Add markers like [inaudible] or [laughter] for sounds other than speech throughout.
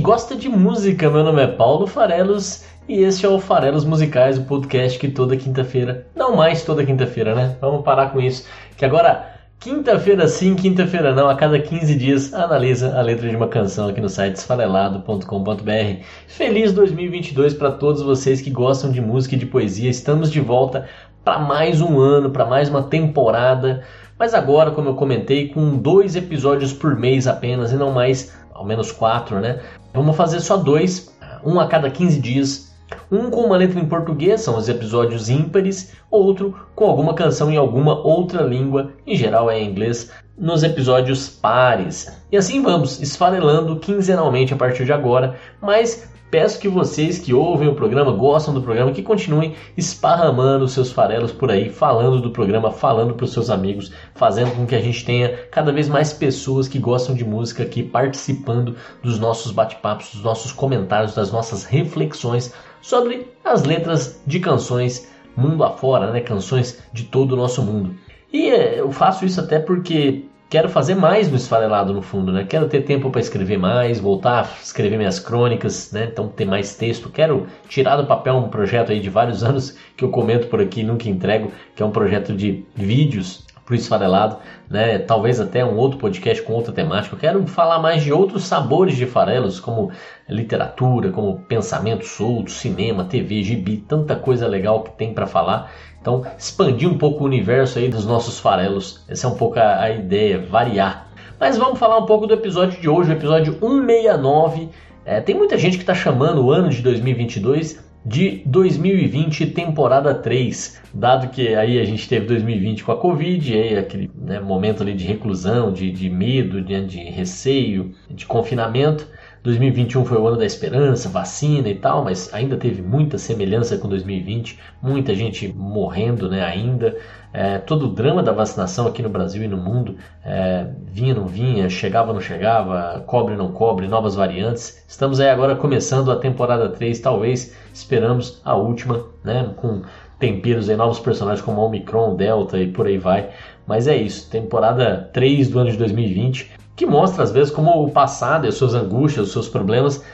Gosta de música. Meu nome é Paulo Farelos e este é o Farelos Musicais, o podcast que toda quinta-feira, não mais toda quinta-feira, né? Vamos parar com isso. Que agora, quinta-feira sim, quinta-feira não, a cada 15 dias, analisa a letra de uma canção aqui no site esfarelado.com.br. Feliz 2022 para todos vocês que gostam de música e de poesia. Estamos de volta para mais um ano, para mais uma temporada. Mas agora, como eu comentei, com dois episódios por mês apenas e não mais, ao menos quatro, né? Vamos fazer só dois, um a cada 15 dias. Um com uma letra em português, são os episódios ímpares, outro com alguma canção em alguma outra língua, em geral é em inglês, nos episódios pares. E assim vamos, esfarelando quinzenalmente a partir de agora, mas peço que vocês que ouvem o programa, gostam do programa, que continuem esparramando seus farelos por aí, falando do programa, falando para os seus amigos, fazendo com que a gente tenha cada vez mais pessoas que gostam de música aqui participando dos nossos bate-papos, dos nossos comentários, das nossas reflexões sobre as letras de canções mundo afora, né? Canções de todo o nosso mundo. E eh, eu faço isso até porque quero fazer mais no esfarelado no fundo, né? Quero ter tempo para escrever mais, voltar a escrever minhas crônicas, né? Então ter mais texto. Quero tirar do papel um projeto aí de vários [laughs] anos que eu comento por aqui nunca entrego, que é um projeto de vídeos pro esfarelado, né? Talvez até um outro podcast com outra temática. Eu quero falar mais de outros sabores de farelos, como literatura, como pensamento solto, cinema, TV, gibi, tanta coisa legal que tem para falar. Então, expandir um pouco o universo aí dos nossos farelos. Essa é um pouco a, a ideia, variar. Mas vamos falar um pouco do episódio de hoje, o episódio 169. É, tem muita gente que está chamando o ano de 2022 de 2020 temporada 3, dado que aí a gente teve 2020 com a Covid, aí aquele né, momento ali de reclusão, de, de medo, de, de receio, de confinamento. 2021 foi o ano da esperança, vacina e tal, mas ainda teve muita semelhança com 2020, muita gente morrendo né, ainda. É, todo o drama da vacinação aqui no Brasil e no mundo, é, vinha, não vinha, chegava, não chegava, cobre, não cobre, novas variantes. Estamos aí agora começando a temporada 3, talvez esperamos a última, né, com temperos aí, novos personagens como Omicron, Delta e por aí vai. Mas é isso, temporada 3 do ano de 2020 que mostra às vezes como o passado as suas angústias, os seus problemas,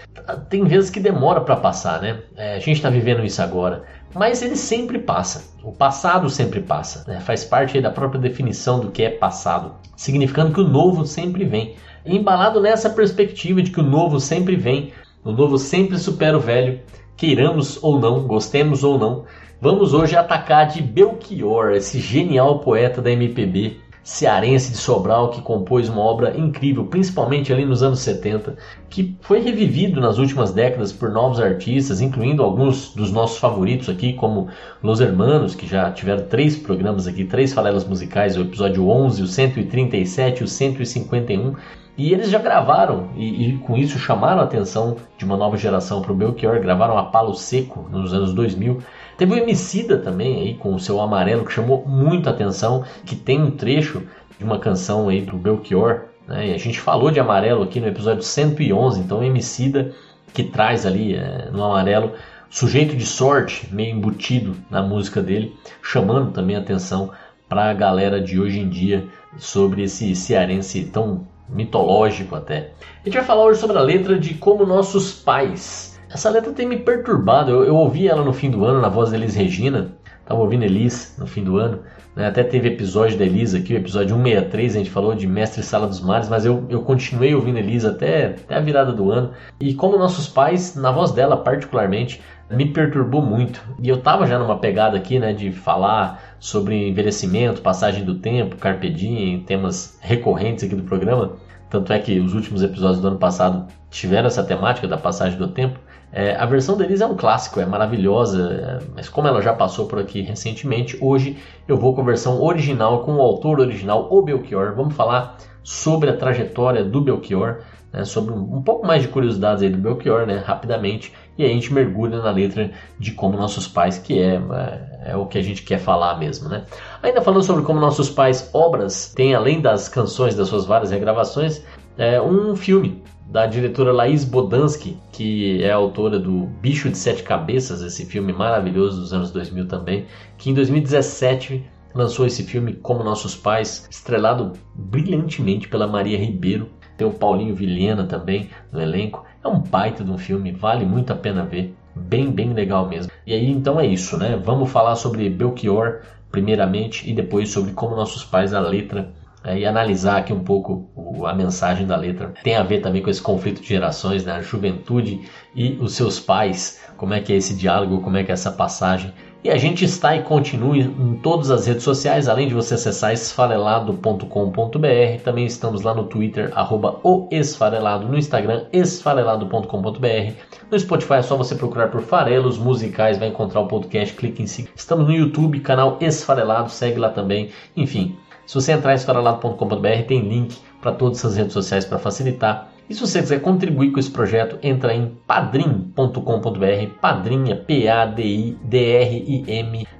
tem vezes que demora para passar, né? É, a gente está vivendo isso agora, mas ele sempre passa. O passado sempre passa, né? faz parte da própria definição do que é passado, significando que o novo sempre vem. E embalado nessa perspectiva de que o novo sempre vem, o novo sempre supera o velho, queiramos ou não, gostemos ou não, vamos hoje atacar de Belchior, esse genial poeta da MPB, cearense de Sobral que compôs uma obra incrível, principalmente ali nos anos 70, que foi revivido nas últimas décadas por novos artistas, incluindo alguns dos nossos favoritos aqui, como Los Hermanos, que já tiveram três programas aqui, três falelas musicais, o episódio 11, o 137 e o 151. E eles já gravaram, e, e, com isso chamaram a atenção de uma nova geração para o Belchior, gravaram a Palo Seco nos anos 2000. Teve o Emicida também aí com o seu Amarelo, que chamou muita atenção, que tem um trecho de uma canção aí do Belchior, né? E a gente falou de Amarelo aqui no episódio 111, então o Emicida que traz ali é, no Amarelo sujeito de sorte meio embutido na música dele, chamando também atenção para a galera de hoje em dia sobre esse cearense tão mitológico até. A gente vai falar hoje sobre a letra de Como Nossos Pais. Essa letra tem me perturbado. Eu, eu ouvi ela no fim do ano na voz da Elis Regina. Tava ouvindo Elis no fim do ano. Né? Até teve episódio da Elis aqui, o episódio 163, a gente falou de Mestre Sala dos Mares, mas eu, eu continuei ouvindo Elis até, até a virada do ano. E como nossos pais, na voz dela particularmente, me perturbou muito. E eu tava já numa pegada aqui, né, de falar sobre envelhecimento, passagem do tempo, carpe diem, temas recorrentes aqui do programa. Tanto é que os últimos episódios do ano passado tiveram essa temática da passagem do tempo. É, a versão deles é um clássico, é maravilhosa, é, mas como ela já passou por aqui recentemente, hoje eu vou com a versão original, com o autor original, o Belchior. Vamos falar sobre a trajetória do Belchior, né, sobre um, pouco mais de curiosidades aí do Belchior, né, rapidamente, e aí a gente mergulha na letra de como nossos pais, que é, é, o que a gente quer falar mesmo, né. Ainda falando sobre como nossos pais, obras, têm além das canções, das suas várias regravações, é, um filme da diretora Laís Bodansky, que é autora do Bicho de Sete Cabeças, esse filme maravilhoso dos anos 2000 também, que em 2017 lançou esse filme Como Nossos Pais, estrelado brilhantemente pela Maria Ribeiro. Tem o Paulinho Vilhena também no elenco. É um baita de um filme, vale muito a pena ver. Bem, bem legal mesmo. E aí, então é isso, né? Vamos falar sobre Belchior primeiramente e depois sobre Como Nossos Pais, a letra é, e analisar aqui um pouco o, a mensagem da letra. Tem a ver também com esse conflito de gerações, né? a juventude e os seus pais, como é que é esse diálogo, como é que é essa passagem. E a gente está e continua em todas as redes sociais, além de você acessar esfarelado.com.br. Também estamos lá no Twitter, arroba o esfarelado, no Instagram, esfarelado.com.br. No Spotify é só você procurar por farelos musicais, vai encontrar o podcast, clique em seguir. Estamos no YouTube, canal Esfarelado, segue lá também. Enfim, se você entrar em esfarelado.com.br, tem link para todas essas redes sociais para facilitar. E se você quiser contribuir com esse projeto, entra em padrim.com.br, padrinha, P-A-D-I-D-R-I-M,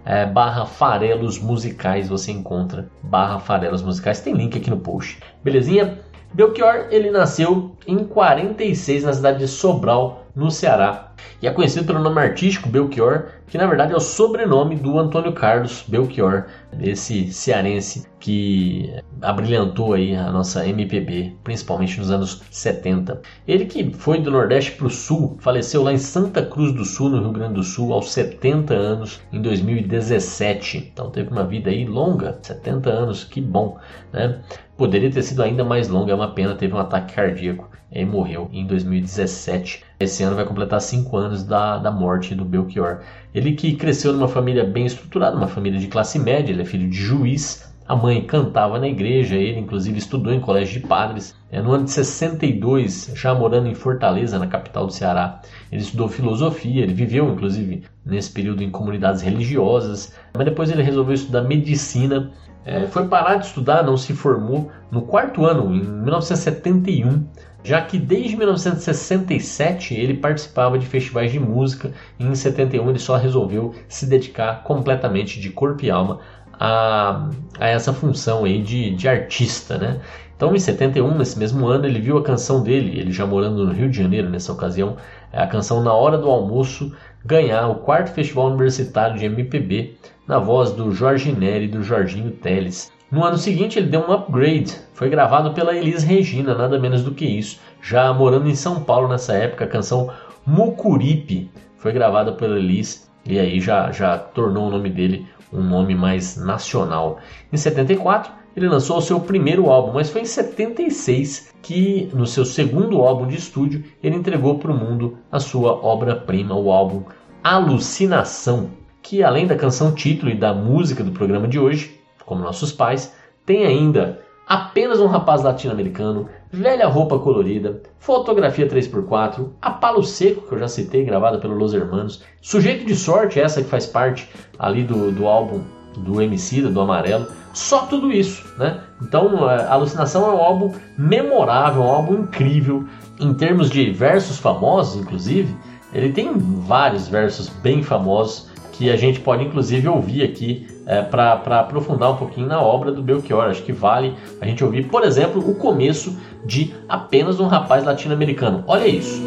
é, barra farelos musicais, você encontra barra farelos musicais, tem link aqui no post. Belezinha? Belchior, ele nasceu em 46 na cidade de Sobral, no Ceará. E é conhecido pelo nome artístico Belchior, que na verdade é o sobrenome do Antônio Carlos Belchior, esse cearense que abrilhantou aí a nossa MPB, principalmente nos anos 70. Ele que foi do Nordeste para o Sul, faleceu lá em Santa Cruz do Sul, no Rio Grande do Sul, aos 70 anos, em 2017. Então teve uma vida aí longa, 70 anos, que bom, né? Poderia ter sido ainda mais longa, é uma pena, teve um ataque cardíaco e morreu em 2017. Esse ano vai completar 5 anos da, da morte do Belchior. Ele que cresceu numa família bem estruturada, uma família de classe média, ele é filho de juiz. A mãe cantava na igreja, ele inclusive estudou em colégio de padres. É, no ano de 62, já morando em Fortaleza, na capital do Ceará, ele estudou filosofia, ele viveu inclusive nesse período em comunidades religiosas, mas depois ele resolveu estudar medicina. É, foi parar de estudar, não se formou no quarto ano, em 1971 já que desde 1967 ele participava de festivais de música e em 71 ele só resolveu se dedicar completamente de corpo e alma a, a essa função aí de, de artista, né? Então, em 71, nesse mesmo ano, ele viu a canção dele, ele já morando no Rio de Janeiro nessa ocasião, a canção Na Hora do Almoço, ganhar o quarto Festival Universitário de MPB na voz do Jorge Neri e do Jorginho Teles. No ano seguinte, ele deu um upgrade. Foi gravado pela Elis Regina, nada menos do que isso. Já morando em São Paulo nessa época, a canção Mucuripe foi gravada pela Elis e aí já, já tornou o nome dele um nome mais nacional. Em 74, ele lançou o seu primeiro álbum, mas foi em 76 que, no seu segundo álbum de estúdio, ele entregou para o mundo a sua obra-prima, o álbum Alucinação, que além da canção título e da música do programa de hoje, como nossos pais, tem ainda apenas um rapaz latino-americano, velha roupa colorida, fotografia 3x4, a palo seco, que eu já citei, gravada pelo Los Hermanos, sujeito de sorte, essa que faz parte ali do, do álbum do MC, do Amarelo, só tudo isso, né? Então, a Alucinação é um álbum memorável, um álbum incrível, em termos de versos famosos, inclusive, ele tem vários versos bem famosos que a gente pode inclusive ouvir aqui é, para aprofundar um pouquinho na obra do Belchior. Acho que vale a gente ouvir, por exemplo, o começo de Apenas um Rapaz Latino-Americano. Olha isso.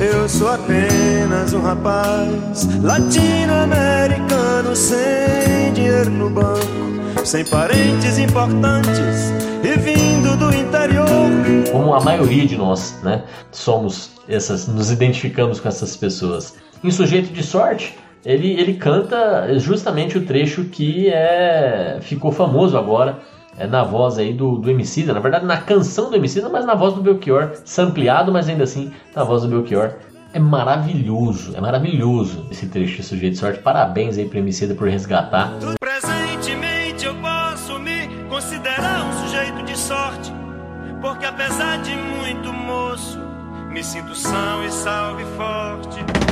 Eu sou apenas um rapaz latino-americano sem dinheiro no banco, sem parentes importantes e vindo do interior. Como a maioria de nós, né, somos essas, nos identificamos com essas pessoas. Em Sujeito de Sorte, ele, ele canta justamente o trecho que é, ficou famoso agora, é na voz aí do, do Emicida, na verdade na canção do Emicida, mas na voz do Belchior, sampleado, mas ainda assim na voz do Belchior. É maravilhoso, é maravilhoso esse trecho de Sujeito de Sorte. Parabéns aí pro Emicida por resgatar. Presentemente eu posso me considerar um sujeito de sorte, porque apesar de muito moço, me sinto são e salve forte.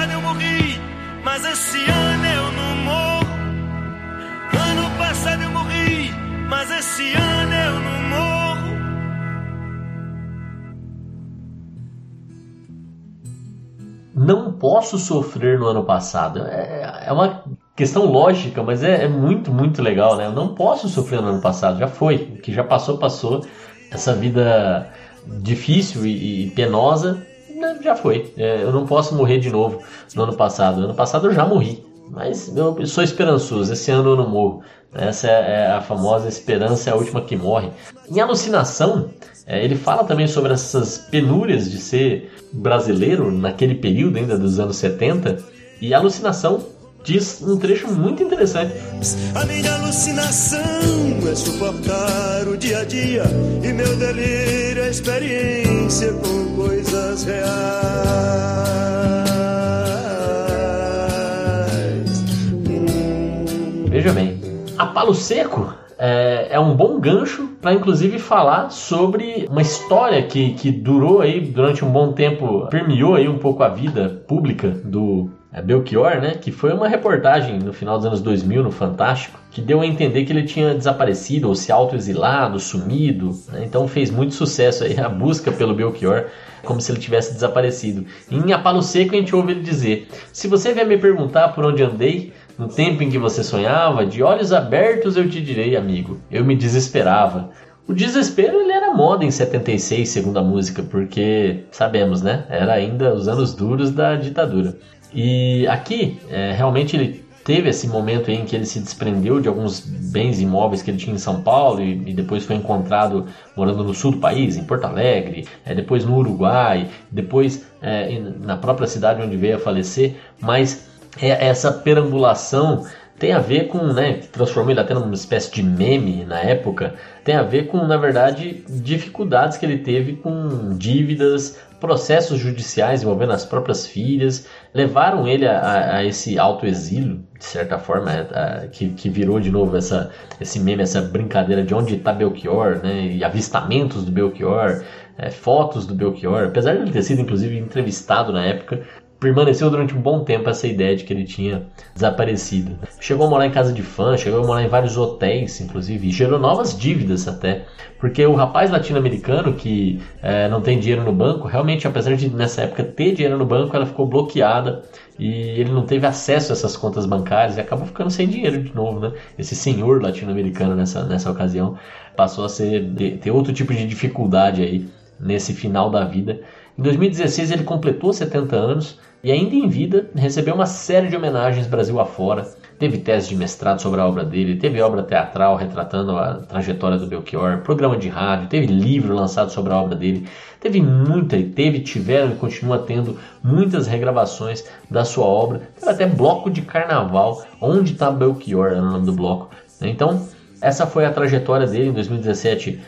passado eu morri, mas esse ano eu não morro. Ano passado eu morri, mas esse ano eu não morro. Não posso sofrer no ano passado. É, é uma questão lógica, mas é, é, muito, muito legal, né? Eu não posso sofrer no ano passado, já foi. O que já passou, passou. Essa vida difícil e, e penosa já foi. É, eu não posso morrer de novo no ano passado. No ano passado eu já morri. Mas eu sou esperançoso, esse ano eu não morro. Essa é, é a famosa esperança é a última que morre. Em alucinação, é, ele fala também sobre essas penúrias de ser brasileiro naquele período ainda dos anos 70. E alucinação diz um trecho muito interessante. A minha alucinação é suportar o dia a dia e meu delírio é experiência com coisas reais. Hum. Veja bem, a Palo Seco é, é um bom gancho para inclusive falar sobre uma história que, que durou aí durante um bom tempo, permeou aí um pouco a vida pública do é, Belchior, né? Que foi uma reportagem no final dos anos 2000 no Fantástico, que deu a entender que ele tinha desaparecido ou se autoexilado, sumido. Né? Então fez muito sucesso aí a busca pelo Belchior, como se ele tivesse desaparecido. E em Apalo Seco a gente ouve ele dizer: Se você vier me perguntar por onde andei, no tempo em que você sonhava, de olhos abertos eu te direi, amigo, eu me desesperava. O desespero ele era moda em 76, segundo a música, porque sabemos, né? Era ainda os anos duros da ditadura. E aqui, é, realmente ele teve esse momento em que ele se desprendeu de alguns bens imóveis que ele tinha em São Paulo e, e depois foi encontrado morando no sul do país, em Porto Alegre, é, depois no Uruguai, depois é, na própria cidade onde veio a falecer, mas é, essa perambulação tem a ver com, né, que transformou ele até numa espécie de meme na época, tem a ver com, na verdade, dificuldades que ele teve com dívidas, processos judiciais envolvendo as próprias filhas, levaram ele a, a esse autoexílio, de certa forma, a, a, que, que virou de novo essa, esse meme, essa brincadeira de onde está Belchior, né, e avistamentos do Belchior, é, fotos do Belchior, apesar de ele ter sido, inclusive, entrevistado na época, permaneceu durante um bom tempo essa ideia de que ele tinha desaparecido. Chegou a morar em casa de fã, chegou a morar em vários hotéis, inclusive, e gerou novas dívidas até. Porque o rapaz latino-americano que é, não tem dinheiro no banco, realmente, apesar de nessa época ter dinheiro no banco, ela ficou bloqueada e ele não teve acesso a essas contas bancárias e acabou ficando sem dinheiro de novo, né? Esse senhor latino-americano nessa, nessa ocasião passou a ser, ter outro tipo de dificuldade aí nesse final da vida. Em 2016 ele completou 70 anos e ainda em vida recebeu uma série de homenagens Brasil afora. Teve tese de mestrado sobre a obra dele, teve obra teatral retratando a trajetória do Belchior, programa de rádio, teve livro lançado sobre a obra dele, teve muita, teve, tiveram e continua tendo muitas regravações da sua obra, teve até bloco de carnaval, onde está Belchior, é o nome do bloco. Então, essa foi a trajetória dele em 2017,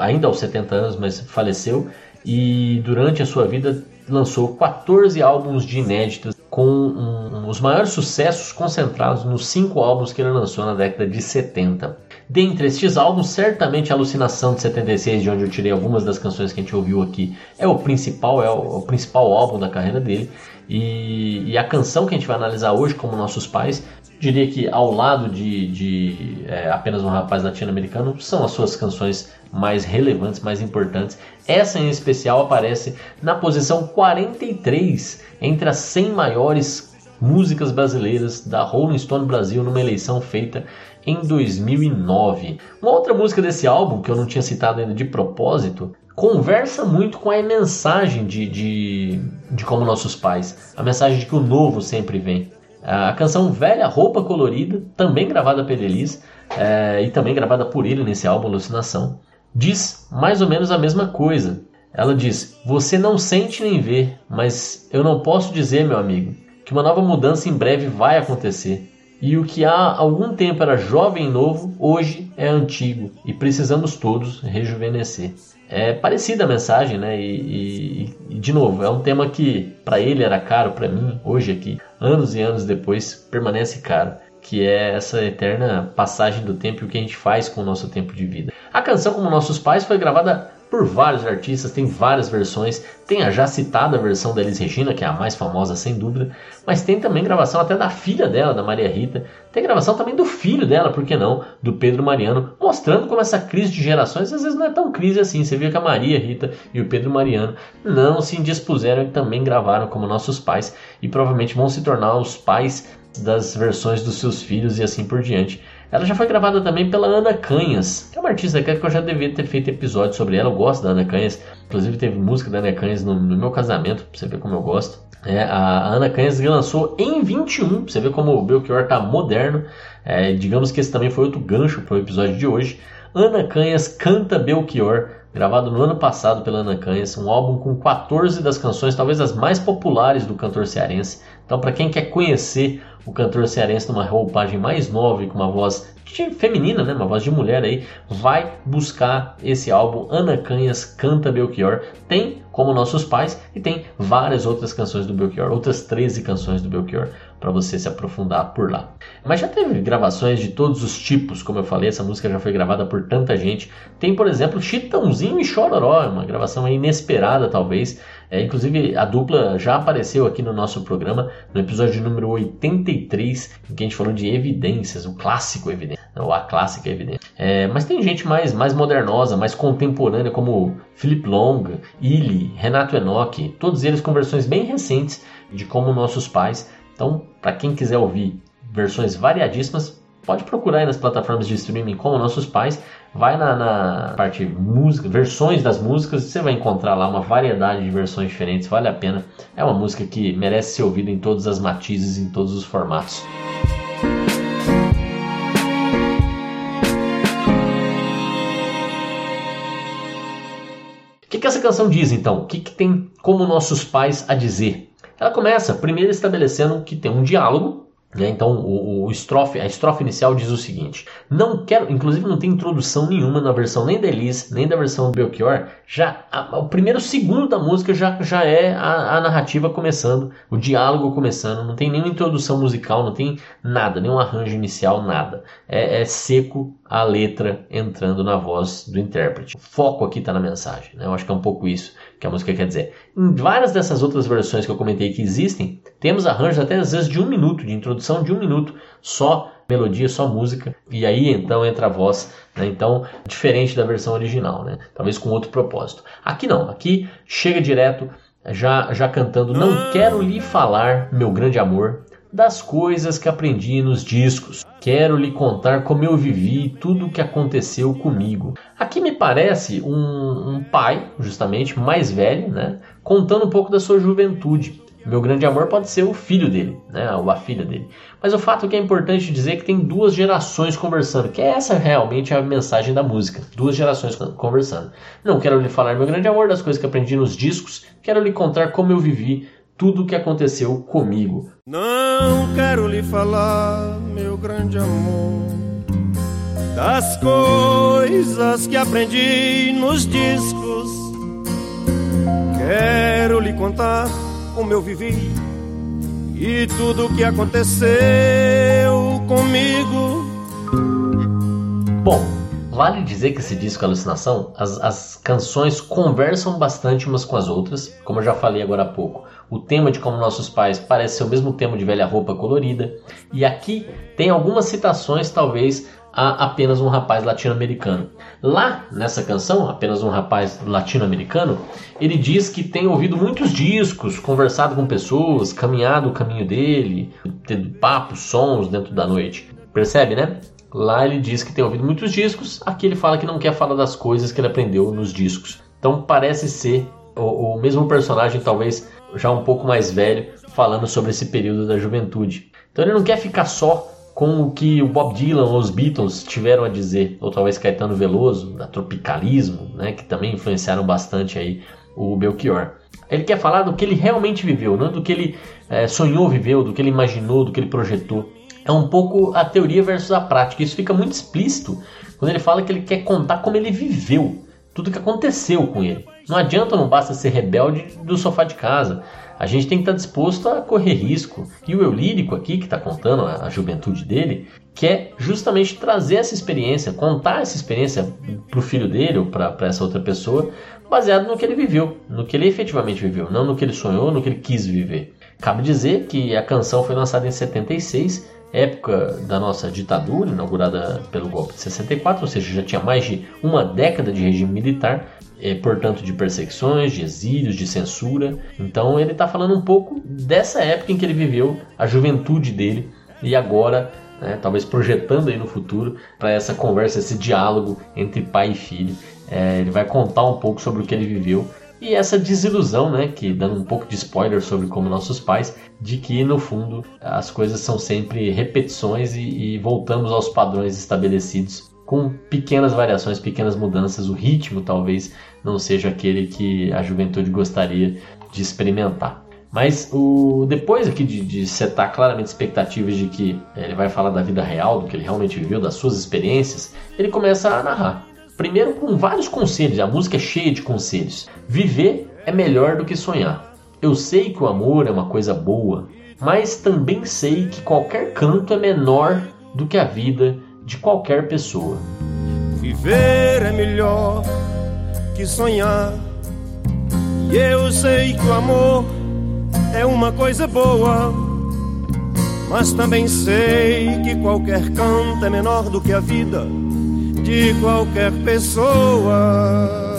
ainda aos 70 anos, mas faleceu. E durante a sua vida lançou 14 álbuns de inéditos com um, os maiores sucessos concentrados nos cinco álbuns que ele lançou na década de 70. Dentre estes álbuns, certamente Alucinação de 76, de onde eu tirei algumas das canções que a gente ouviu aqui, é o principal, é o, o principal álbum da carreira dele. E, e, a canção que a gente vai analisar hoje, como Nossos Pais, diria que ao lado de, de é, apenas um rapaz latino-americano, são as suas canções mais relevantes, mais importantes. Essa em especial aparece na posição 43 entre as 100 maiores músicas brasileiras da Rolling Stone Brasil numa eleição feita em 2009. Uma outra música desse álbum, que eu não tinha citado ainda de propósito, conversa muito com a mensagem de, de, de como nossos pais, a mensagem de que o novo sempre vem. A canção Velha Roupa Colorida, também gravada pela Elis é, e também gravada por ele nesse álbum Alucinação, diz mais ou menos a mesma coisa. Ela diz: Você não sente nem vê, mas eu não posso dizer, meu amigo, que uma nova mudança em breve vai acontecer. E o que há algum tempo era jovem e novo, hoje é antigo e precisamos todos rejuvenescer. É parecida a mensagem, né? E, e, e de novo, é um tema que para ele era caro, para mim, hoje aqui, anos e anos depois, permanece caro que é essa eterna passagem do tempo e o que a gente faz com o nosso tempo de vida. A canção Como Nossos Pais foi gravada por vários artistas, tem várias versões. Tem a já citada versão da Elis Regina, que é a mais famosa sem dúvida, mas tem também gravação até da filha dela, da Maria Rita. Tem gravação também do filho dela, por que não, do Pedro Mariano, mostrando como essa crise de gerações às vezes não é tão crise assim. Você vê que a Maria Rita e o Pedro Mariano não se indispuseram e também gravaram como nossos pais e provavelmente vão se tornar os pais das versões dos seus filhos e assim por diante. Ela já foi gravada também pela Ana Canhas, que é uma artista que eu já devia ter feito episódio sobre ela. Eu gosto da Ana Canhas, inclusive teve música da Ana Canhas no, no meu casamento, pra você ver como eu gosto. É, a Ana Canhas lançou em 21, pra você ver como o Belchior tá moderno. É, digamos que esse também foi outro gancho para o episódio de hoje. Ana Canhas canta Belchior, gravado no ano passado pela Ana Canhas, um álbum com 14 das canções, talvez as mais populares do cantor cearense. Então, para quem quer conhecer o cantor cearense numa roupagem mais nova e com uma voz feminina, né, uma voz de mulher aí, vai buscar esse álbum Ana Canhas Canta Belchior. Tem como Nossos Pais e tem várias outras canções do Belchior, outras 13 canções do Belchior para você se aprofundar por lá. Mas já teve gravações de todos os tipos, como eu falei, essa música já foi gravada por tanta gente. Tem, por exemplo, Chitãozinho e Chororó, uma gravação inesperada talvez, é, inclusive, a dupla já apareceu aqui no nosso programa, no episódio número 83, em que a gente falou de evidências, o clássico evidência, ou a clássica evidência. É, mas tem gente mais, mais modernosa, mais contemporânea, como Philip Long, Illy, Renato Enoch, todos eles com versões bem recentes de como nossos pais. Então, para quem quiser ouvir versões variadíssimas, pode procurar aí nas plataformas de streaming como nossos pais. Vai na, na parte música, versões das músicas, você vai encontrar lá uma variedade de versões diferentes, vale a pena. É uma música que merece ser ouvida em todas as matizes, em todos os formatos. O que, que essa canção diz então? O que, que tem como nossos pais a dizer? Ela começa primeiro estabelecendo que tem um diálogo? Então, o, o, estrofe, a estrofe inicial diz o seguinte: Não quero, inclusive não tem introdução nenhuma na versão nem da Elise, nem da versão do Belchior. Já a, o primeiro segundo da música já, já é a, a, narrativa começando, o diálogo começando. Não tem nenhuma introdução musical, não tem nada, nenhum arranjo inicial, nada. É, é seco a letra entrando na voz do intérprete. O foco aqui está na mensagem. Né? Eu acho que é um pouco isso que a música quer dizer. Em várias dessas outras versões que eu comentei que existem, temos arranjos até às vezes de um minuto, de introdução de um minuto, só melodia, só música, e aí então entra a voz, né? então diferente da versão original, né? talvez com outro propósito. Aqui não, aqui chega direto, já, já cantando, não quero lhe falar, meu grande amor, das coisas que aprendi nos discos. Quero lhe contar como eu vivi tudo o que aconteceu comigo. Aqui me parece um, um, pai, justamente, mais velho, né? Contando um pouco da sua juventude. Meu grande amor pode ser o filho dele, né? Ou a filha dele. Mas o fato que é importante dizer é que tem duas gerações conversando, que essa realmente é a mensagem da música. Duas gerações conversando. Não quero lhe falar, meu grande amor, das coisas que aprendi nos discos. Quero lhe contar como eu vivi tudo o que aconteceu comigo. Não quero lhe falar, meu grande amor, das coisas que aprendi nos discos. Quero lhe contar como eu vivi e tudo o que aconteceu comigo. Bom, Vale dizer que esse disco Alucinação, as, as canções conversam bastante umas com as outras, como eu já falei agora há pouco. O tema de Como Nossos Pais parece ser o mesmo tema de Velha Roupa Colorida, e aqui tem algumas citações, talvez, a apenas um rapaz latino-americano. Lá nessa canção, apenas um rapaz latino-americano, ele diz que tem ouvido muitos discos, conversado com pessoas, caminhado o caminho dele, tendo papos, sons dentro da noite. Percebe, né? Lá ele diz que tem ouvido muitos discos, aqui ele fala que não quer falar das coisas que ele aprendeu nos discos. Então parece ser o, o mesmo personagem, talvez já um pouco mais velho, falando sobre esse período da juventude. Então ele não quer ficar só com o que o Bob Dylan ou os Beatles tiveram a dizer, ou talvez Caetano Veloso, da Tropicalismo, né, que também influenciaram bastante aí o Belchior. Ele quer falar do que ele realmente viveu, não do que ele é, sonhou viveu, do que ele imaginou, do que ele projetou. É um pouco a teoria versus a prática. Isso fica muito explícito quando ele fala que ele quer contar como ele viveu, tudo que aconteceu com ele. Não adianta, não basta ser rebelde do sofá de casa. A gente tem que estar disposto a correr risco. E o eu lírico aqui, que está contando a, a juventude dele, quer justamente trazer essa experiência, contar essa experiência para o filho dele ou para essa outra pessoa, baseado no que ele viveu, no que ele efetivamente viveu, não no que ele sonhou, no que ele quis viver. Cabe dizer que a canção foi lançada em 76, época da nossa ditadura, inaugurada pelo golpe de 64, ou seja, já tinha mais de uma década de regime militar, é, portanto de perseguições, de exílios, de censura. Então ele está falando um pouco dessa época em que ele viveu, a juventude dele, e agora, né, talvez projetando aí no futuro, para essa conversa, esse diálogo entre pai e filho. É, ele vai contar um pouco sobre o que ele viveu e essa desilusão, né, que dando um pouco de spoiler sobre como nossos pais, de que no fundo as coisas são sempre repetições e, e voltamos aos padrões estabelecidos com pequenas variações, pequenas mudanças. O ritmo talvez não seja aquele que a juventude gostaria de experimentar. Mas o, depois aqui de, de setar claramente expectativas de que ele vai falar da vida real, do que ele realmente viveu, das suas experiências, ele começa a narrar. Primeiro com vários conselhos, a música é cheia de conselhos. Viver é melhor do que sonhar. Eu sei que o amor é uma coisa boa, mas também sei que qualquer canto é menor do que a vida de qualquer pessoa. Viver é melhor que sonhar. E eu sei que o amor é uma coisa boa, mas também sei que qualquer canto é menor do que a vida de qualquer pessoa.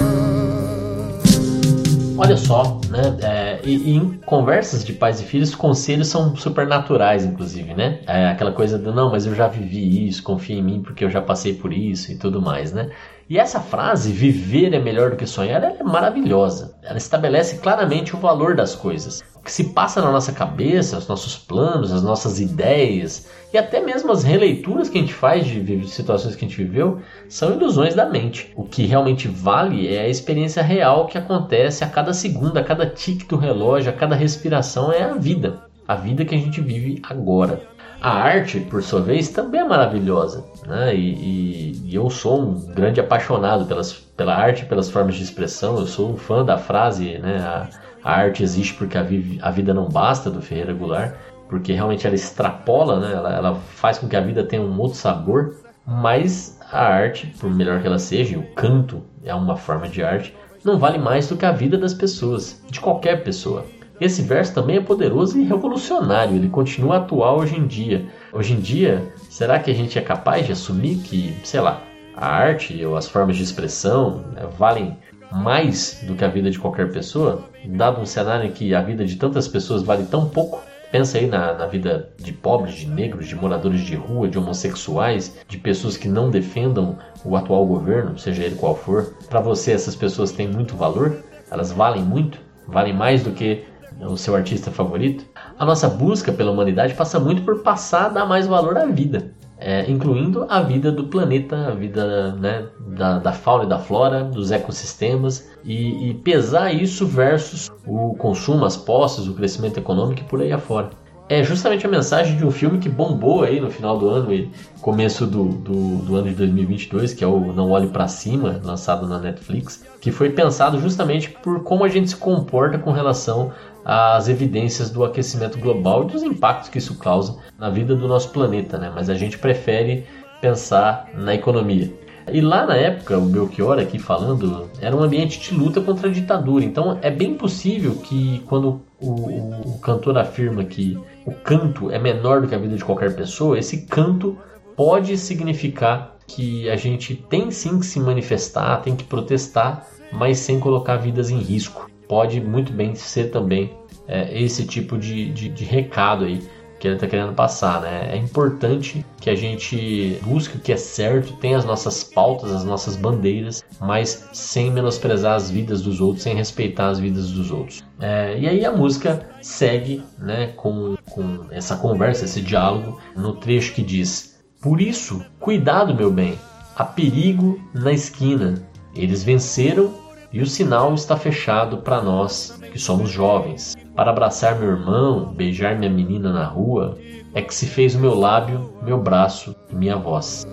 Olha só, né? É, e, e, em conversas de pais e filhos, conselhos são supernaturais, inclusive, né? É aquela coisa do não, mas eu já vivi isso, confia em mim porque eu já passei por isso e tudo mais, né? E essa frase, viver é melhor do que sonhar, é maravilhosa. Ela estabelece claramente o valor das coisas. O que se passa na nossa cabeça, os nossos planos, as nossas ideias e até mesmo as releituras que a gente faz de situações que a gente viveu são ilusões da mente. O que realmente vale é a experiência real que acontece a cada segundo, a cada tique do relógio, a cada respiração, é a vida. A vida que a gente vive agora. A arte, por sua vez, também é maravilhosa. Né? E, e, e, eu sou um grande apaixonado pelas, pela arte pelas formas de expressão. Eu sou um fã da frase, né? A, a arte existe porque a, a, vida não basta, do Ferreira Goulart. Porque realmente ela extrapola, né? ela, ela faz com que a vida tenha um outro sabor. Mas a arte, por melhor que ela seja, o canto é uma forma de arte, não vale mais do que a vida das pessoas, de qualquer pessoa. Esse verso também é poderoso e revolucionário, ele continua atual hoje em dia. Hoje em dia, será que a gente é capaz de assumir que, sei lá, a arte ou as formas de expressão né, valem mais do que a vida de qualquer pessoa? Dado um cenário em que a vida de tantas pessoas vale tão pouco, Pensa aí na, na, vida de pobres, de negros, de moradores de rua, de homossexuais, de pessoas que não defendam o atual governo, seja ele qual for. Para você, essas pessoas têm muito valor? Elas valem muito? Valem mais do que o seu artista favorito, a nossa busca pela humanidade passa muito por passar a dar mais valor à vida, é, incluindo a vida do planeta, a vida né, da, da, fauna e da flora, dos ecossistemas, e, e, pesar isso versus o consumo, as posses, o crescimento econômico e por aí afora. É justamente a mensagem de um filme que bombou aí no final do ano e começo do, do, do ano de 2022, que é o Não Olhe para Cima, lançado na Netflix, que foi pensado justamente por como a gente se comporta com relação as evidências do aquecimento global e dos impactos que isso causa na vida do nosso planeta, né? Mas a gente prefere pensar na economia. E lá na época, o Belchior aqui falando, era um ambiente de luta contra a ditadura. Então é bem possível que quando o, o, o cantor afirma que o canto é menor do que a vida de qualquer pessoa, esse canto pode significar que a gente tem sim que se manifestar, tem que protestar, mas sem colocar vidas em risco pode muito bem ser também é, esse tipo de, de, de recado aí que ele está querendo passar, né? É importante que a gente busque o que é certo, tenha as nossas pautas, as nossas bandeiras, mas sem menosprezar as vidas dos outros, sem respeitar as vidas dos outros. É, e aí a música segue, né, com, com essa conversa, esse diálogo, no trecho que diz: Por isso, cuidado, meu bem, há perigo na esquina. Eles venceram e o sinal está fechado para nós que somos jovens. Para abraçar meu irmão, beijar minha menina na rua, é que se fez o meu lábio, meu braço e minha voz.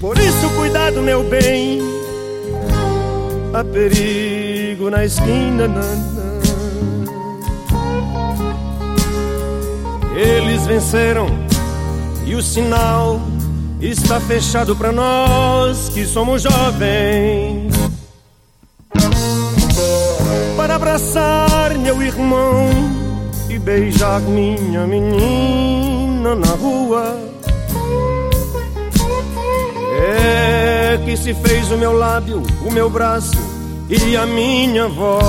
Por isso, cuidado, meu bem. Há perigo na esquina. Nanã. Eles venceram e o sinal está fechado para nós que somos jovens. Para abraçar meu irmão e beijar minha menina na rua. É que se fez o meu lábio, o meu braço e a minha voz.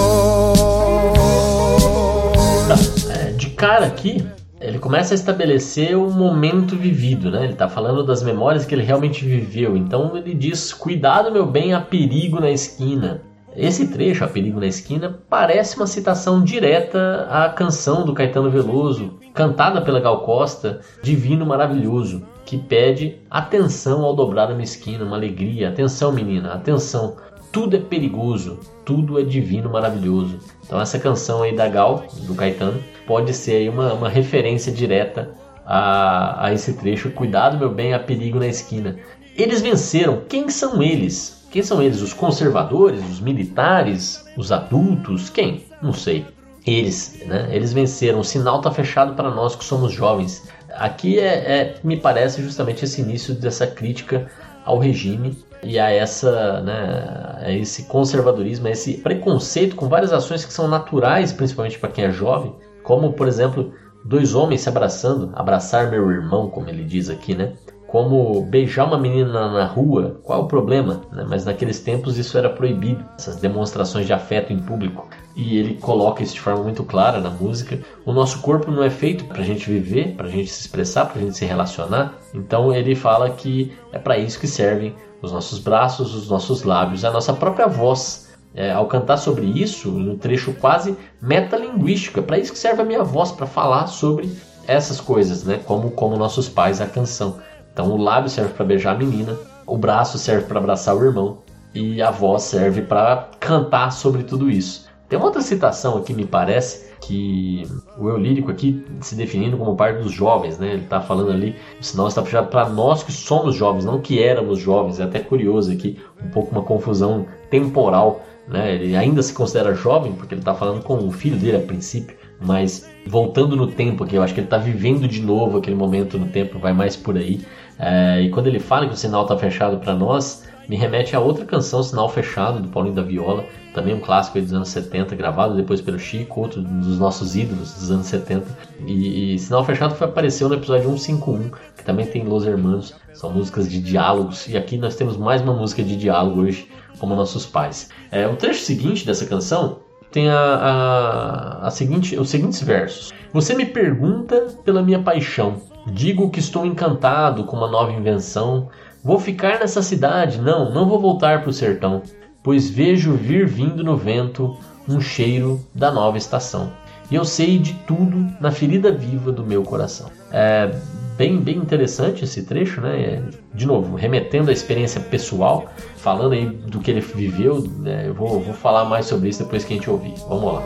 Tá, é, de cara aqui, ele começa a estabelecer o momento vivido, né? Ele está falando das memórias que ele realmente viveu. Então ele diz: Cuidado, meu bem, há perigo na esquina. Esse trecho, A Perigo na Esquina, parece uma citação direta à canção do Caetano Veloso, cantada pela Gal Costa, Divino Maravilhoso, que pede atenção ao dobrar uma esquina, uma alegria. Atenção, menina, atenção. Tudo é perigoso, tudo é divino maravilhoso. Então essa canção aí da Gal, do Caetano, pode ser aí uma, uma referência direta a, a esse trecho. Cuidado, meu bem, há perigo na esquina. Eles venceram. Quem são eles? Quem são eles? Os conservadores, os militares, os adultos? Quem? Não sei. Eles, né? Eles venceram. O sinal está fechado para nós que somos jovens. Aqui é, é, me parece justamente esse início dessa crítica ao regime e a essa, né, a esse conservadorismo, a esse preconceito com várias ações que são naturais, principalmente para quem é jovem, como por exemplo dois homens se abraçando, abraçar meu irmão, como ele diz aqui, né? Como beijar uma menina na rua, qual é o problema? Né? Mas naqueles tempos isso era proibido, essas demonstrações de afeto em público. E ele coloca isso de forma muito clara na música. O nosso corpo não é feito para a gente viver, para a gente se expressar, para a gente se relacionar. Então ele fala que é para isso que servem os nossos braços, os nossos lábios, a nossa própria voz. É, ao cantar sobre isso, no trecho quase metalinguístico, é para isso que serve a minha voz, para falar sobre essas coisas, né? como, como nossos pais, a canção. Então o lábio serve para beijar a menina, o braço serve para abraçar o irmão e a voz serve para cantar sobre tudo isso. Tem uma outra citação aqui, me parece, que o eu lírico aqui se definindo como parte dos jovens, né? Ele está falando ali, o sinal está fechado para nós que somos jovens, não que éramos jovens. É até curioso aqui, um pouco uma confusão temporal, né? Ele ainda se considera jovem porque ele está falando com o filho dele a princípio, mas voltando no tempo aqui, eu acho que ele está vivendo de novo aquele momento no tempo, vai mais por aí. É, e quando ele fala que o sinal está fechado para nós, me remete a outra canção, Sinal Fechado, do Paulinho da Viola, também um clássico dos anos 70, gravado depois pelo Chico, outro dos nossos ídolos dos anos 70. E, e Sinal Fechado foi, apareceu no episódio 151, que também tem Los Hermanos, são músicas de diálogos, e aqui nós temos mais uma música de diálogo hoje, como nossos pais. É, o trecho seguinte dessa canção tem a, a, a seguinte, os seguintes versos. Você me pergunta pela minha paixão, Digo que estou encantado com uma nova invenção. Vou ficar nessa cidade, não, não vou voltar para o sertão, pois vejo vir vindo no vento um cheiro da nova estação. E eu sei de tudo na ferida viva do meu coração. É bem, bem interessante esse trecho, né? É, de novo, remetendo à experiência pessoal, falando aí do que ele viveu. Né? Eu vou, vou falar mais sobre isso depois que a gente ouvir. Vamos lá.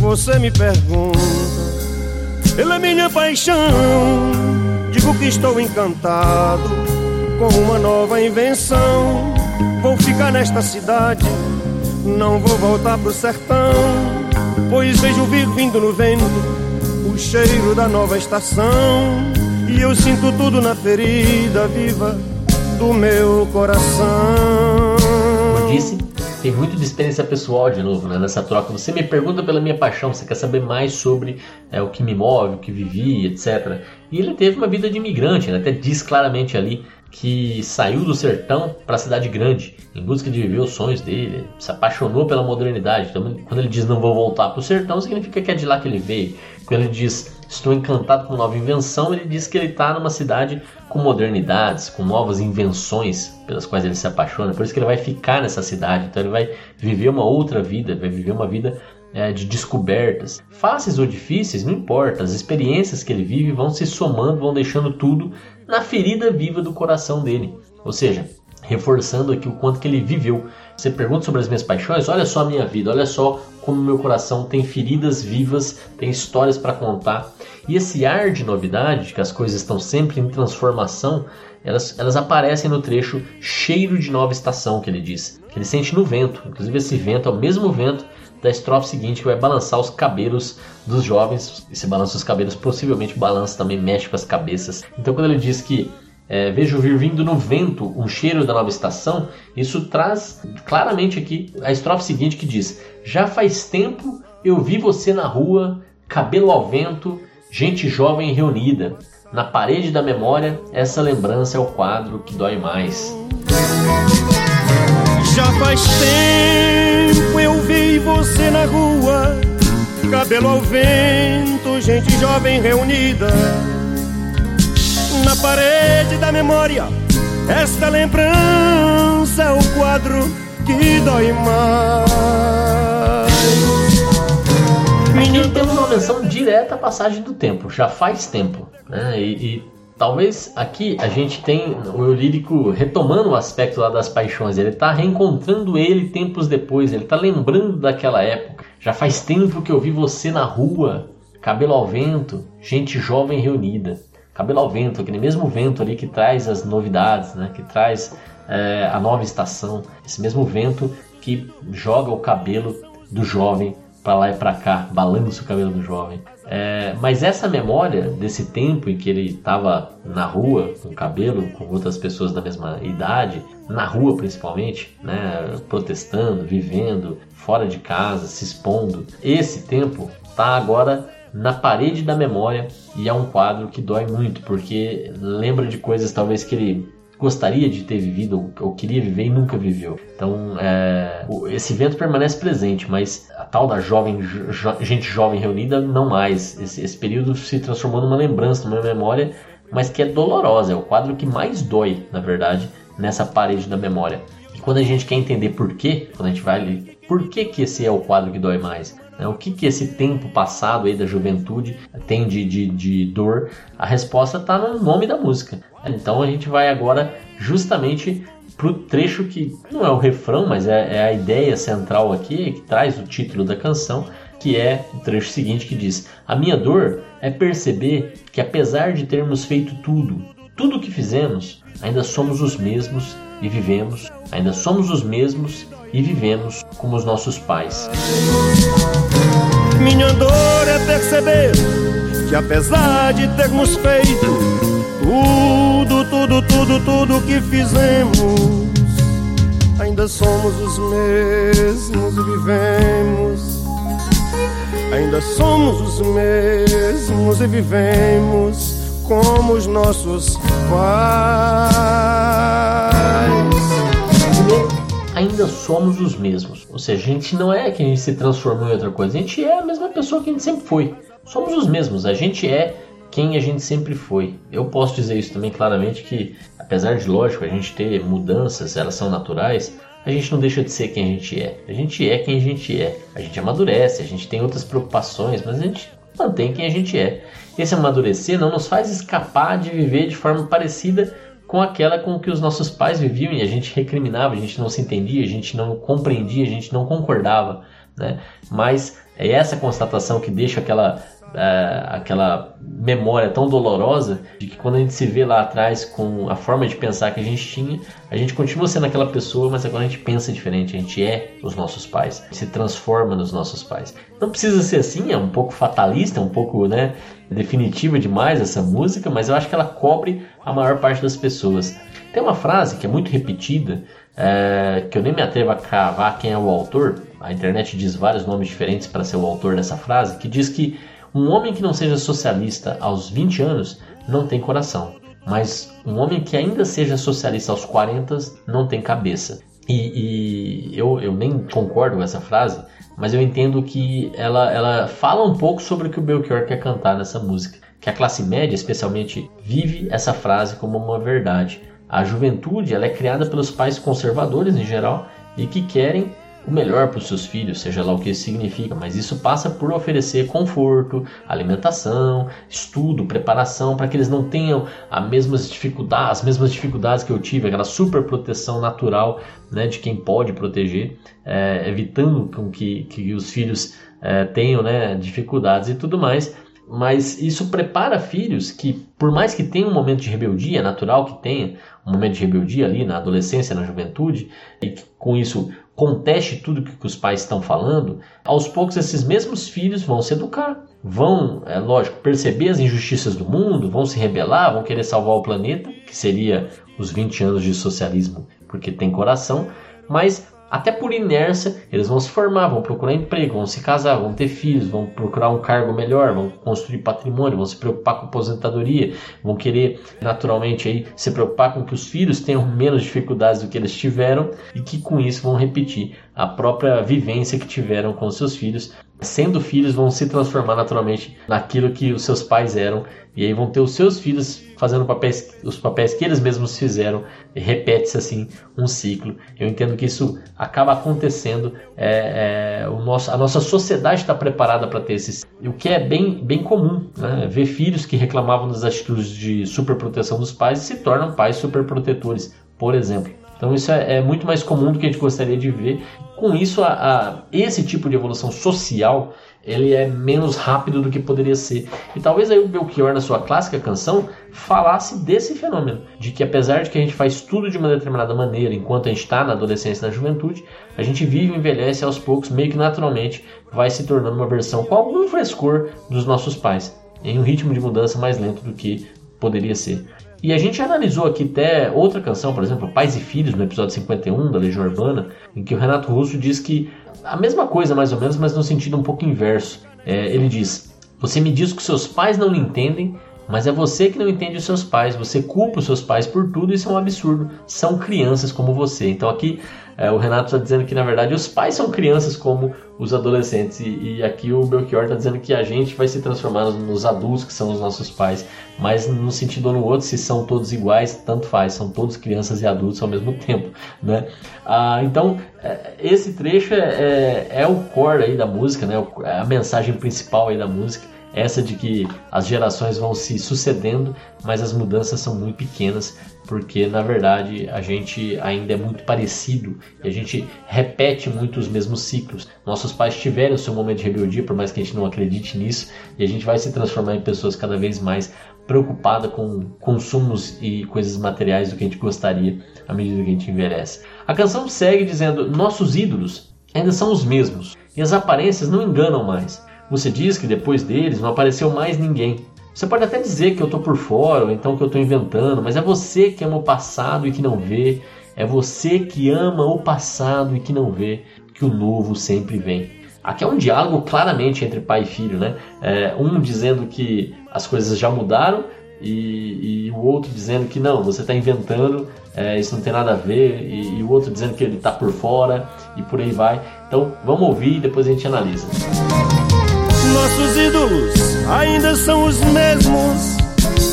Você me pergunta pela minha paixão. Digo que estou encantado com uma nova invenção. Vou ficar nesta cidade, não vou voltar pro sertão. Pois vejo vir vindo no vento o cheiro da nova estação. E eu sinto tudo na ferida viva do meu coração. Disse, tem muito de experiência pessoal de novo né, nessa troca. Você me pergunta pela minha paixão, você quer saber mais sobre é, o que me move, o que vivi, etc. E ele teve uma vida de imigrante, né, até diz claramente ali que saiu do sertão para a cidade grande em busca de viver os sonhos dele, se apaixonou pela modernidade. Então, quando ele diz não vou voltar para o sertão, significa que é de lá que ele veio. Quando ele diz estou encantado com nova invenção, ele diz que ele está numa cidade com modernidades, com novas invenções pelas quais ele se apaixona. Por isso que ele vai ficar nessa cidade. Então ele vai viver uma outra vida, vai viver uma vida é, de descobertas. Fáceis ou difíceis, não importa. As experiências que ele vive vão se somando, vão deixando tudo na ferida viva do coração dele. Ou seja, reforçando aqui o quanto que ele viveu. Você pergunta sobre as minhas paixões, olha só a minha vida, olha só como meu coração tem feridas vivas, tem histórias para contar. E esse ar de novidade, de que as coisas estão sempre em transformação, elas, elas aparecem no trecho cheiro de nova estação que ele diz, que ele sente no vento. Inclusive esse vento é o mesmo vento da estrofe seguinte que vai balançar os cabelos dos jovens. E se balança os cabelos, possivelmente balança também, mexe com as cabeças. Então quando ele diz que é, vejo vir vindo no vento um cheiro da nova estação, isso traz claramente aqui a estrofe seguinte que diz: Já faz tempo eu vi você na rua, cabelo ao vento, gente jovem reunida. Na parede da memória, essa lembrança é o quadro que dói mais. Já faz tempo eu vi você na rua, cabelo ao vento, gente jovem reunida. Na parede da memória, esta lembrança é o quadro que dói mais. Menino, temos uma menção direta à passagem do tempo, já faz tempo, né? E, e Talvez aqui a gente tem o eu lírico retomando o aspecto lá das paixões. Ele está reencontrando ele tempos depois. Ele está lembrando daquela época. Já faz tempo que eu vi você na rua, cabelo ao vento, gente jovem reunida. Cabelo ao vento, aquele mesmo vento ali que traz as novidades, né? Que traz é, a nova estação. Esse mesmo vento que joga o cabelo do jovem para lá e para cá, balança o cabelo do jovem. É, mas essa memória desse tempo em que ele estava na rua com cabelo, com outras pessoas da mesma idade, na rua principalmente, né, protestando, vivendo, fora de casa, se expondo, esse tempo está agora na parede da memória e é um quadro que dói muito porque lembra de coisas talvez que ele gostaria de ter vivido ou queria viver e nunca viveu. Então, é, esse evento permanece presente, mas tal da jovem, jo, gente jovem reunida, não mais. Esse, esse, período se transformou numa lembrança, numa memória, mas que é dolorosa. É o quadro que mais dói, na verdade, nessa parede da memória. E quando a gente quer entender por quê, quando a gente vai ali, por que, que esse é o quadro que dói mais? Né? O que, que esse tempo passado aí da juventude tem de, de, de dor? A resposta está no nome da música. Então a gente vai agora justamente para o trecho que não é o refrão, mas é, é, a ideia central aqui, que traz o título da canção, que é o trecho seguinte que diz: A minha dor é perceber que apesar de termos feito tudo, tudo o que fizemos, ainda somos os mesmos e vivemos, ainda somos os mesmos e vivemos como os nossos pais. Minha dor é perceber que apesar de termos feito tudo, tudo, tudo, tudo que fizemos, ainda somos os mesmos e vivemos. Ainda somos os mesmos e vivemos como os nossos pais ainda somos os mesmos. Ou seja, a gente não é que a gente se transformou em outra coisa, a gente é a mesma pessoa que a gente sempre foi. Somos os mesmos, a gente é quem a gente sempre foi. Eu posso dizer isso também claramente que, apesar de lógico a gente ter mudanças, elas são naturais, a gente não deixa de ser quem a gente é. A gente é quem a gente é. A gente amadurece, a gente tem outras preocupações, mas a gente mantém quem a gente é. Esse amadurecer não nos faz escapar de viver de forma parecida com aquela com que os nossos pais viviam e a gente recriminava, a gente não se entendia, a gente não compreendia, a gente não concordava, né? Mas é essa constatação que deixa aquela é, aquela memória tão dolorosa de que quando a gente se vê lá atrás com a forma de pensar que a gente tinha, a gente continua sendo aquela pessoa, mas agora a gente pensa diferente, a gente é os nossos pais, se transforma nos nossos pais. Não precisa ser assim, é um pouco fatalista, um pouco né, definitiva demais essa música, mas eu acho que ela cobre a maior parte das pessoas. Tem uma frase que é muito repetida, é, que eu nem me atrevo a cravar quem é o autor, a internet diz vários nomes diferentes para ser o autor dessa frase, que diz que um homem que não seja socialista aos 20 anos não tem coração. mas um homem que ainda seja socialista aos 40 não tem cabeça. E, e eu, eu nem concordo com essa frase, mas eu entendo que ela, ela fala um pouco sobre o que o Belchior quer cantar nessa música. Que a classe média, especialmente, vive essa frase como uma verdade. A juventude ela é criada pelos pais conservadores em geral e que querem o melhor para os seus filhos, seja lá o que isso significa, mas isso passa por oferecer conforto, alimentação, estudo, preparação para que eles não tenham as mesmas dificuldades, as mesmas dificuldades que eu tive, aquela super proteção natural né, de quem pode proteger, é, evitando com que, que os filhos é, tenham né, dificuldades e tudo mais. Mas isso prepara filhos que, por mais que tenham um momento de rebeldia, natural que tenha um momento de rebeldia ali na adolescência, na juventude, e que com isso conteste tudo que os pais estão falando, aos poucos esses mesmos filhos vão se educar, vão, é lógico, perceber as injustiças do mundo, vão se rebelar, vão querer salvar o planeta, que seria os 20 anos de socialismo, porque tem coração, mas até por inércia, eles vão se formar, vão procurar emprego, vão se casar, vão ter filhos, vão procurar um cargo melhor, vão construir patrimônio, vão se preocupar com aposentadoria, vão querer naturalmente aí se preocupar com que os filhos tenham menos dificuldades do que eles tiveram e que com isso vão repetir a própria vivência que tiveram com seus filhos. Sendo filhos, vão se transformar naturalmente naquilo que os seus pais eram e aí vão ter os seus filhos fazendo papéis, os papéis que eles mesmos fizeram, e repete-se assim um ciclo. Eu entendo que isso acaba acontecendo, é, é, o nosso, a nossa sociedade está preparada para ter esses, o que é bem, bem comum, né? ver filhos que reclamavam das atitudes de superproteção dos pais e se tornam pais superprotetores, por exemplo. Então isso é, é, muito mais comum do que a gente gostaria de ver. Com isso, a, a, esse tipo de evolução social ele é menos rápido do que poderia ser. E talvez aí o Belchior, na sua clássica canção, falasse desse fenômeno, de que apesar de que a gente faz tudo de uma determinada maneira enquanto a gente está na adolescência e na juventude, a gente vive e envelhece aos poucos, meio que naturalmente vai se tornando uma versão com algum frescor dos nossos pais, em um ritmo de mudança mais lento do que poderia ser. E a gente analisou aqui até outra canção, por exemplo, Pais e Filhos, no episódio 51 da Legião Urbana, em que o Renato Russo diz que a mesma coisa, mais ou menos, mas no sentido um pouco inverso. É, ele diz: Você me diz que seus pais não lhe entendem, mas é você que não entende os seus pais. Você culpa os seus pais por tudo, isso é um absurdo. São crianças como você. Então aqui é, o Renato está dizendo que na verdade os pais são crianças como os adolescentes. E, e aqui o Belchior está dizendo que a gente vai se transformar nos, nos, adultos que são os nossos pais. Mas no sentido ou no outro, se são todos iguais, tanto faz. São todos crianças e adultos ao mesmo tempo. Né? Ah, então é, esse trecho é, é, é, o core aí da música, né? É a mensagem principal aí da música essa de que as gerações vão se sucedendo, mas as mudanças são muito pequenas, porque na verdade a gente ainda é muito parecido e a gente repete muito os mesmos ciclos. Nossos pais tiveram seu momento de rebeldia, por mais que a gente não acredite nisso, e a gente vai se transformar em pessoas cada vez mais preocupadas com consumos e coisas materiais do que a gente gostaria à medida que a gente envelhece. A canção segue dizendo: Nossos ídolos ainda são os mesmos e as aparências não enganam mais. Você diz que depois deles não apareceu mais ninguém. Você pode até dizer que eu estou por fora, ou então que eu estou inventando, mas é você que ama o passado e que não vê. É você que ama o passado e que não vê que o novo sempre vem. Aqui é um diálogo claramente entre pai e filho, né? É, um dizendo que as coisas já mudaram e, e, o outro dizendo que não, você está inventando, é, isso não tem nada a ver, e, e o outro dizendo que ele está por fora e por aí vai. Então vamos ouvir e depois a gente analisa. Nossos ídolos ainda são os mesmos.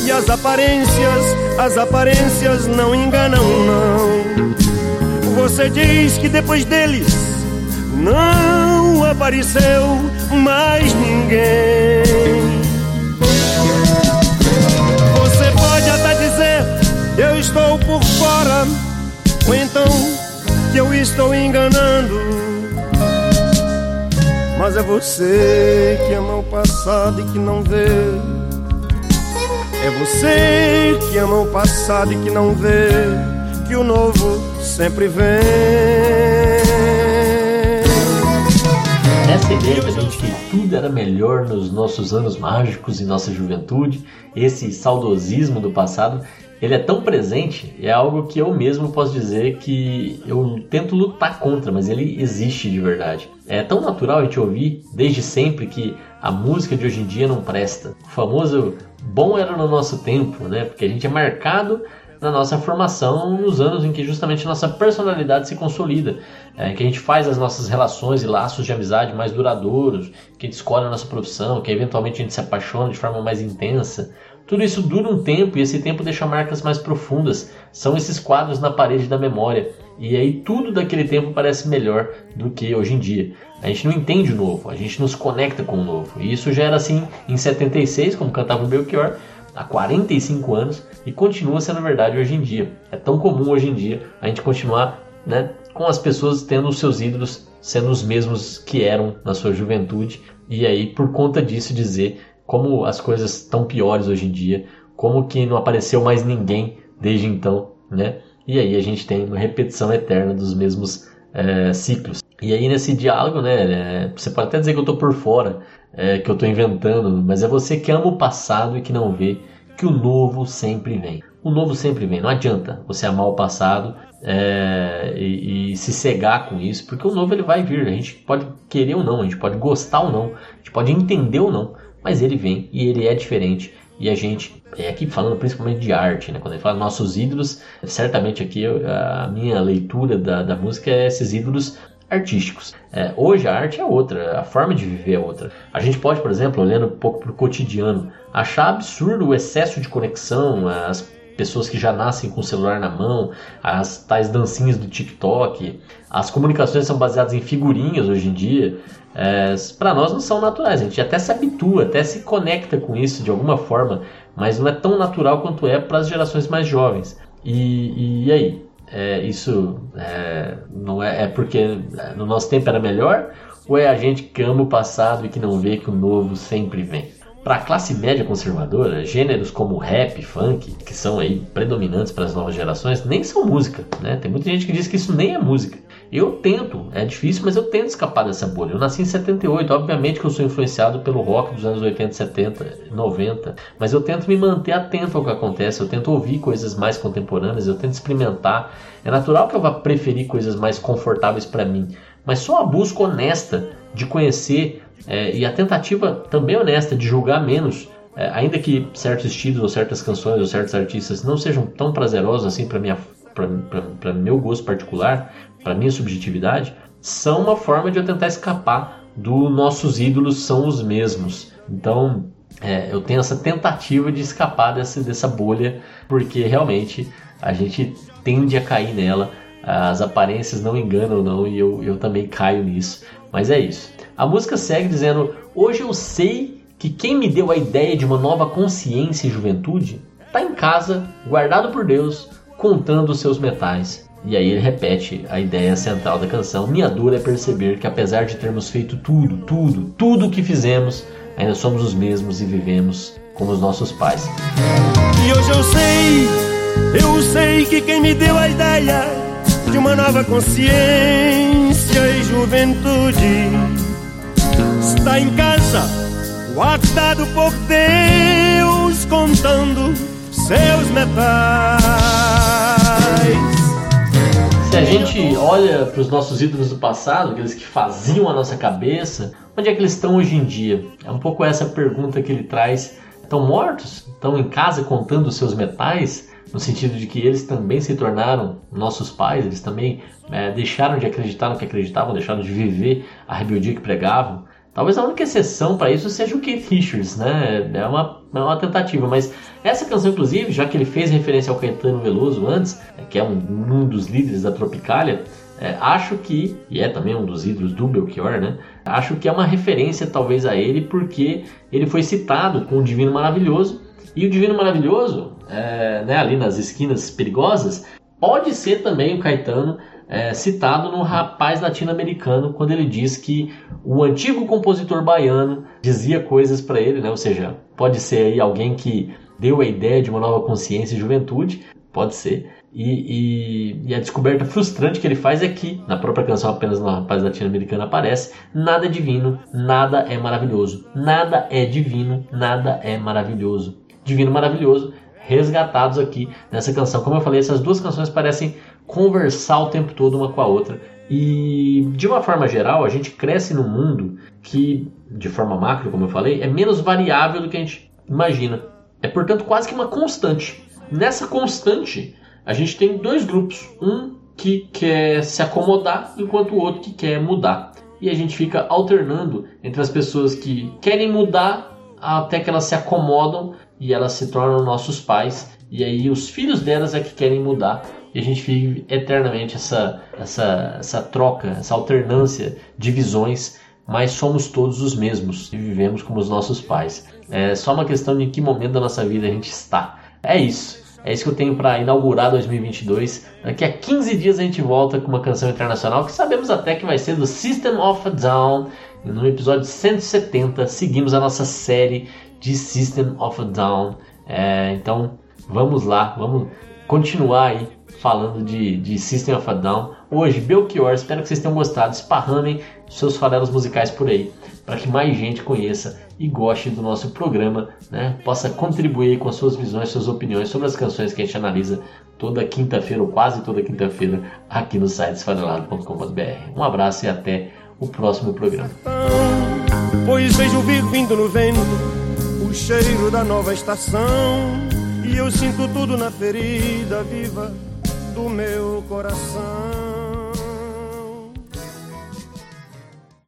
E as aparências, as aparências não enganam, não. Você diz que depois deles não apareceu mais ninguém. Você pode até dizer, eu estou por fora, ou então que eu estou enganando. Mas é você que ama o passado e que não vê. É você que ama o passado e que não vê que o novo sempre vem. Essa ideia da gente que tudo era melhor nos nossos anos mágicos e nossa juventude, esse saudosismo do passado, ele é tão presente, é algo que eu mesmo posso dizer que eu tento lutar contra, mas ele existe de verdade. É tão natural a gente ouvir desde sempre que a música de hoje em dia não presta. O famoso bom era no nosso tempo, né? Porque a gente é marcado na nossa formação nos anos em que justamente nossa personalidade se consolida, é, que a gente faz as nossas relações e laços de amizade mais duradouros, que a gente escolhe a nossa profissão, que eventualmente a gente se apaixona de forma mais intensa. Tudo isso dura um tempo e esse tempo deixa marcas mais profundas. São esses quadros na parede da memória. E aí tudo daquele tempo parece melhor do que hoje em dia. A gente não entende o novo, a gente nos conecta com o novo. E isso já era assim em 76, como cantava o Belchior, há 45 anos e continua sendo verdade hoje em dia. É tão comum hoje em dia a gente continuar né, com as pessoas tendo os seus ídolos sendo os mesmos que eram na sua juventude e aí por conta disso dizer como as coisas estão piores hoje em dia, como que não apareceu mais ninguém desde então, né? E aí a gente tem uma repetição eterna dos mesmos é, ciclos. E aí nesse diálogo, né, é, você pode até dizer que eu estou por fora, é, que eu estou inventando, mas é você que ama o passado e que não vê que o novo sempre vem. O novo sempre vem, não adianta você amar o passado e, e, se cegar com isso, porque o novo ele vai vir. A gente pode querer ou não, a gente pode gostar ou não, a gente pode entender ou não, mas ele vem e ele é diferente. E a gente, é aqui falando principalmente de arte, né? quando ele fala nossos ídolos, certamente aqui a minha leitura da, da música é esses ídolos artísticos. É, hoje a arte é outra, a forma de viver é outra. A gente pode, por exemplo, olhando um pouco para o cotidiano, achar absurdo o excesso de conexão, as pessoas que já nascem com o celular na mão, as tais dancinhas do TikTok, as comunicações são baseadas em figurinhas hoje em dia. É, para nós não são naturais, a gente até se habitua, até se conecta com isso de alguma forma, mas não é tão natural quanto é para as gerações mais jovens. E, e aí? é, isso é, não é, é porque é, no nosso tempo era melhor ou é a gente que ama o passado e que não vê que o novo sempre vem? Para a classe média conservadora, gêneros como rap, funk, que são aí predominantes para as novas gerações, nem são música, né? Tem muita gente que diz que isso nem é música. Eu tento, é difícil, mas eu tento escapar dessa bolha. Eu nasci em 78, obviamente que eu sou influenciado pelo rock dos anos 80, 70, 90, mas eu tento me manter atento ao que acontece, eu tento ouvir coisas mais contemporâneas, eu tento experimentar. É natural que eu vá preferir coisas mais confortáveis para mim, mas só a busca honesta de conhecer é, e a tentativa também honesta de julgar menos é, ainda que certos estilos ou certas canções ou certos artistas não sejam tão prazerosos assim para minha para meu gosto particular, para minha subjetividade, são uma forma de eu tentar escapar do nossos ídolos são os mesmos. Então, é, eu tenho essa tentativa de escapar dessa, dessa bolha, porque realmente a gente tende a cair nela. As aparências não enganam, não, e eu, eu também caio nisso. Mas é isso. A música segue dizendo: Hoje eu sei que quem me deu a ideia de uma nova consciência e juventude está em casa, guardado por Deus, contando seus metais. E aí ele repete a ideia central da canção. Minha dor é perceber que apesar de termos feito tudo, tudo, tudo o que fizemos, ainda somos os mesmos e vivemos como os nossos pais. E hoje eu sei, eu sei que quem me deu a ideia de uma nova consciência e juventude está em casa, guardado por Deus, contando seus metais. Gente olha para os nossos ídolos do passado, aqueles que faziam a nossa cabeça, onde é que eles estão hoje em dia? É um pouco essa pergunta que ele traz. Estão mortos? Estão em casa contando os seus metais? No sentido de que eles também se tornaram nossos pais, eles também é, deixaram de acreditar no que acreditavam, deixaram de viver a rebeldia que pregavam. Talvez a única exceção para isso seja o Keith Richards, né? É uma, é uma tentativa, mas essa canção, inclusive, já que ele fez referência ao Caetano Veloso antes, que é um, um dos líderes da Tropicália, é, acho que, e é também um dos ídolos do Belchior, né? Acho que é uma referência talvez a ele, porque ele foi citado com o Divino Maravilhoso, e o Divino Maravilhoso, é, né, ali nas esquinas perigosas, pode ser também o Caetano é, citado no Rapaz Latino-Americano, quando ele diz que o antigo compositor baiano dizia coisas para ele, né? ou seja, pode ser aí alguém que deu a ideia de uma nova consciência e juventude, pode ser. E, e, e, a descoberta frustrante que ele faz é que, na própria canção apenas no Rapaz Latino-Americano aparece, nada é divino, nada é maravilhoso. Nada é divino, nada é maravilhoso. Divino maravilhoso resgatados aqui nessa canção. Como eu falei, essas duas canções parecem conversar o tempo todo uma com a outra. E de uma forma geral, a gente cresce num mundo que, de forma macro, como eu falei, é menos variável do que a gente imagina. É, portanto, quase que uma constante. Nessa constante, a gente tem dois grupos. Um que quer se acomodar, enquanto o outro que quer mudar. E a gente fica alternando entre as pessoas que querem mudar até que elas se acomodam e elas se tornam nossos pais. E aí os filhos delas é que querem mudar. E a gente vive eternamente essa, essa, essa troca, essa alternância de visões, mas somos todos os mesmos e vivemos como os nossos pais. É só uma questão de em que momento da nossa vida a gente está. É isso. É isso que eu tenho para inaugurar 2022. Daqui a 15 dias a gente volta com uma canção internacional que sabemos até que vai ser do System of a Down. E no episódio 170 seguimos a nossa série de System of a Down. É, então vamos lá, vamos continuar aí falando de, de System of a Down. Hoje, Belchior, espero que vocês tenham gostado. Esparramem seus farelos musicais por aí, para que mais gente conheça e goste do nosso programa, né? possa contribuir com as suas visões, suas opiniões sobre as canções que a gente analisa toda quinta-feira, ou quase toda quinta-feira, aqui no site esfarelado.com.br. Um abraço e até o próximo programa. Pois vejo vindo no vento o cheiro da nova estação e eu sinto tudo na ferida viva do meu coração.